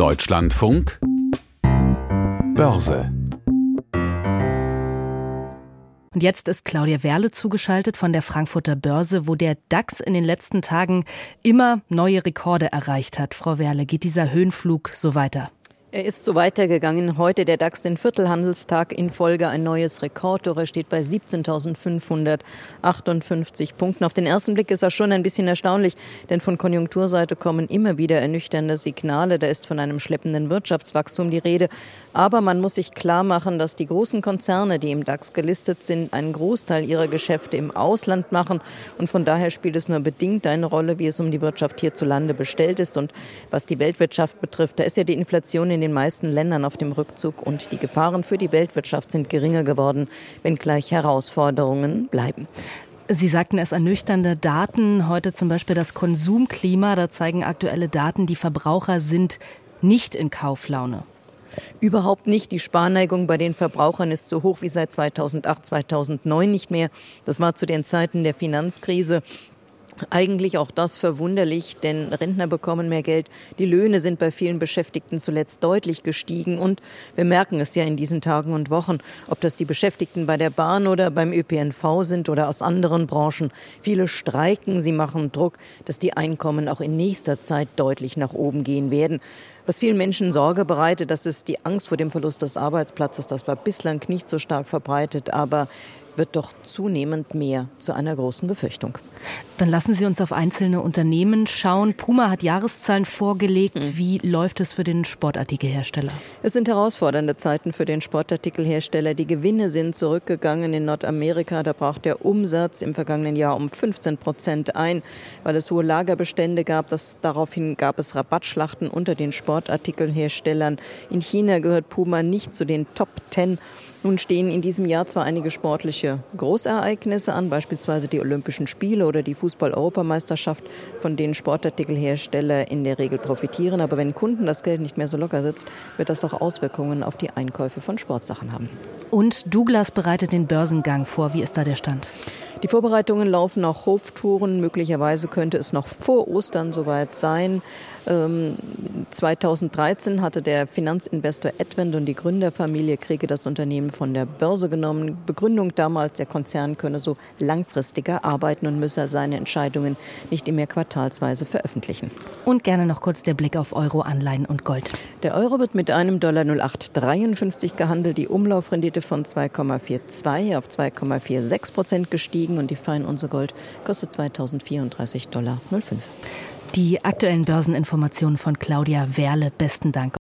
Deutschlandfunk Börse und jetzt ist Claudia Werle zugeschaltet von der Frankfurter Börse, wo der DAX in den letzten Tagen immer neue Rekorde erreicht hat. Frau Werle, geht dieser Höhenflug so weiter? Er ist so weitergegangen. Heute der DAX den Viertelhandelstag in Folge ein neues Rekordtor. Er steht bei 17.558 Punkten. Auf den ersten Blick ist er schon ein bisschen erstaunlich, denn von Konjunkturseite kommen immer wieder ernüchternde Signale. Da ist von einem schleppenden Wirtschaftswachstum die Rede. Aber man muss sich klar machen, dass die großen Konzerne, die im DAX gelistet sind, einen Großteil ihrer Geschäfte im Ausland machen. Und von daher spielt es nur bedingt eine Rolle, wie es um die Wirtschaft hierzulande bestellt ist. Und was die Weltwirtschaft betrifft, da ist ja die Inflation in in den meisten Ländern auf dem Rückzug und die Gefahren für die Weltwirtschaft sind geringer geworden, wenngleich Herausforderungen bleiben. Sie sagten es ernüchternde Daten, heute zum Beispiel das Konsumklima, da zeigen aktuelle Daten, die Verbraucher sind nicht in Kauflaune. Überhaupt nicht. Die Sparneigung bei den Verbrauchern ist so hoch wie seit 2008, 2009 nicht mehr. Das war zu den Zeiten der Finanzkrise. Eigentlich auch das verwunderlich, denn Rentner bekommen mehr Geld. Die Löhne sind bei vielen Beschäftigten zuletzt deutlich gestiegen und wir merken es ja in diesen Tagen und Wochen, ob das die Beschäftigten bei der Bahn oder beim ÖPNV sind oder aus anderen Branchen. Viele streiken, sie machen Druck, dass die Einkommen auch in nächster Zeit deutlich nach oben gehen werden. Was vielen Menschen Sorge bereitet, das ist die Angst vor dem Verlust des Arbeitsplatzes. Das war bislang nicht so stark verbreitet, aber wird doch zunehmend mehr zu einer großen Befürchtung. Dann lassen Sie uns auf einzelne Unternehmen schauen. Puma hat Jahreszahlen vorgelegt. Hm. Wie läuft es für den Sportartikelhersteller? Es sind herausfordernde Zeiten für den Sportartikelhersteller. Die Gewinne sind zurückgegangen in Nordamerika. Da braucht der Umsatz im vergangenen Jahr um 15 Prozent ein, weil es hohe Lagerbestände gab. Das, daraufhin gab es Rabattschlachten unter den Sportartikelherstellern. In China gehört Puma nicht zu den Top Ten. Nun stehen in diesem Jahr zwar einige sportliche Großereignisse an, beispielsweise die Olympischen Spiele oder die Fußball-Europameisterschaft, von denen Sportartikelhersteller in der Regel profitieren. Aber wenn Kunden das Geld nicht mehr so locker sitzt, wird das auch Auswirkungen auf die Einkäufe von Sportsachen haben. Und Douglas bereitet den Börsengang vor. Wie ist da der Stand? Die Vorbereitungen laufen auf Hoftouren. Möglicherweise könnte es noch vor Ostern soweit sein. 2013 ähm, hatte der Finanzinvestor Advent und die Gründerfamilie Kriege das Unternehmen von der Börse genommen. Begründung damals, der Konzern könne so langfristiger arbeiten und müsse seine Entscheidungen nicht immer quartalsweise veröffentlichen. Und gerne noch kurz der Blick auf Euro, Anleihen und Gold. Der Euro wird mit einem Dollar 0853 gehandelt, die Umlaufrendite von 2,42 auf 2,46 Prozent gestiegen und die Feinunze Gold kostet 2034 Dollar 05. Die aktuellen Börseninformationen von Claudia Werle. Besten Dank.